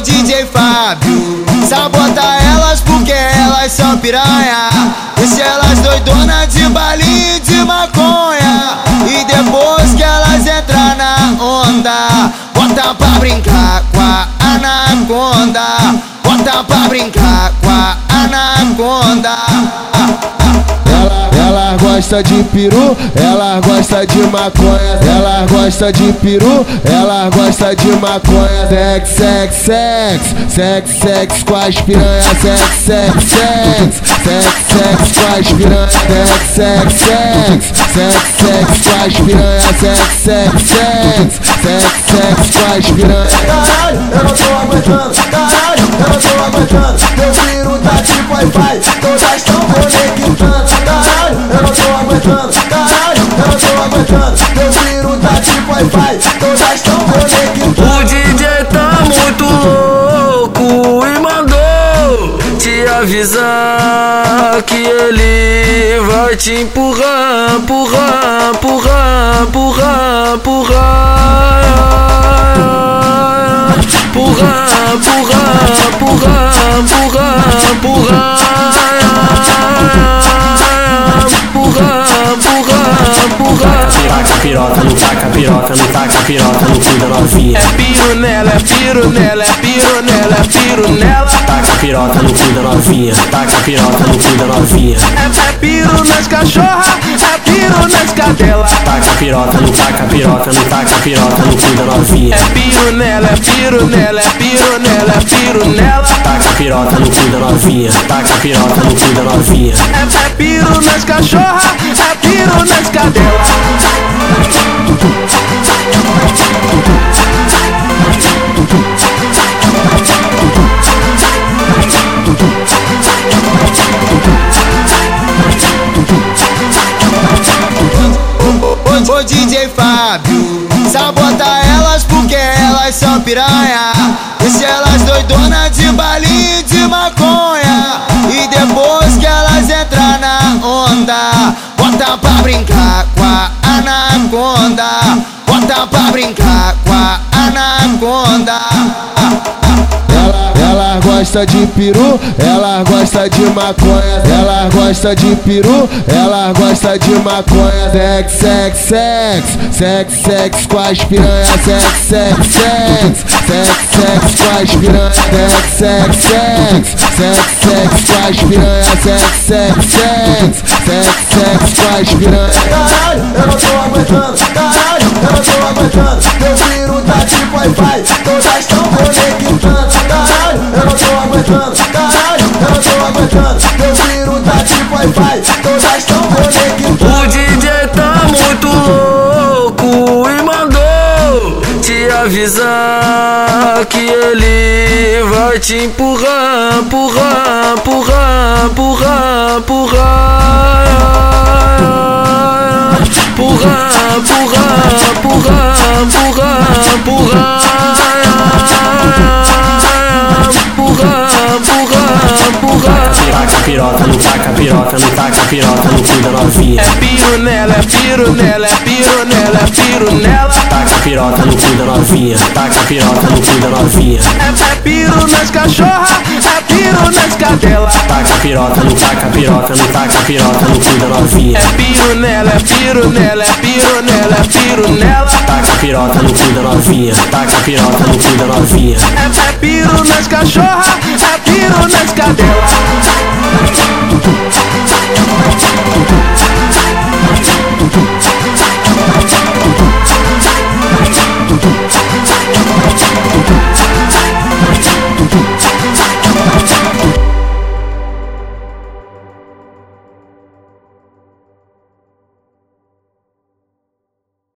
DJ Fábio. Sabota elas porque elas são piranha. Deixa elas doidonas de balinho e de maconha. E depois que elas entrar na onda, bota pra brincar com a anaconda. Bota pra brincar com a anaconda. Gosta de peru, ela gosta de maconha. Ela gosta de peru, ela gosta de maconha. Sex, sex, sex, sex, sex com as piranhas. Sex, sex, sex, sex, sex com as piranhas. Sex, sex, sex, sex, sex com as piranhas. Sex, sex, sex, sex, sex com as piranhas. Caralho, eu não tô aguentando. Caralho, eu não tô aguentando. Meu filho tá tipo Wi-Fi, todas tão conectando. Caralho, eu não tô aguentando. Caralho, eu não tô aguentando. Meu filho tá tipo Wi-Fi, todas tão conectando. O DJ tá muito louco e mandou te avisar que ele vai te empurrar, empurrar, empurrar, empurrar, empurrar. Empurrar, empurrar, empurrar, empurrar, piroca, não taca piroca, não taca piroca no cu da novinha. É piro nela, é piro nela, é piro nela, é piro nela. Taca piroca no cu da novinha, taca piroca no cu da novinha. É, é piro nas cachorra, é piro nas cadela. Taca piroca, não taca piroca, não taca piroca no cu da novinha. É piro nela, é piro nela, é piro nela, é piro nela. Taca piroca no cu da novinha, taca piroca no cu da novinha. É, é piro nas cachorra, é piro nas cadela. DJ Fábio, sabota elas porque elas são piranha. Deixa elas doidonas de balinha e de maconha. E depois que elas entrar na onda, bota pra brincar com a anaconda. Bota pra brincar com a anaconda. Ela, gosta de peru, ela gosta de maconha. Ela gosta de peru, ela gosta de maconha. Sex, sex, sex, sex, sex com as piranhas. Sex, sex, sex, sex, sex com as piranhas. Sex, sex, sex, sex, sex com as piranhas. Sex, sex, sex, sex, sex com as piranhas. Caralho, eu não tô aguentando. Caralho, eu não tô aguentando. Meu filho tá tipo Wi-Fi, todas tão conectando. Avisar que ele vai te empurrar, empurrar, empurrar, empurrar, empurrar. Empurrar, empurrar, empurrar. Piroca, não taca piroca, não taca piroca no cu da novinha. É piro nela, é piro nela, é piro nela, é piro nela. Taca piroca no cu da novinha, taca piroca no cu da novinha. É, é piro nas cachorra, é piro nas cadela. Taca piroca, não taca piroca, não taca piroca no cu da novinha. É piro nela, é piro nela, é piro nela, é piro nela. Taca piroca no cu da novinha, taca piroca no cu da novinha. É, é piro nas cachorra, é piro nas cadela. 짝두두 짝짝두두 짝두두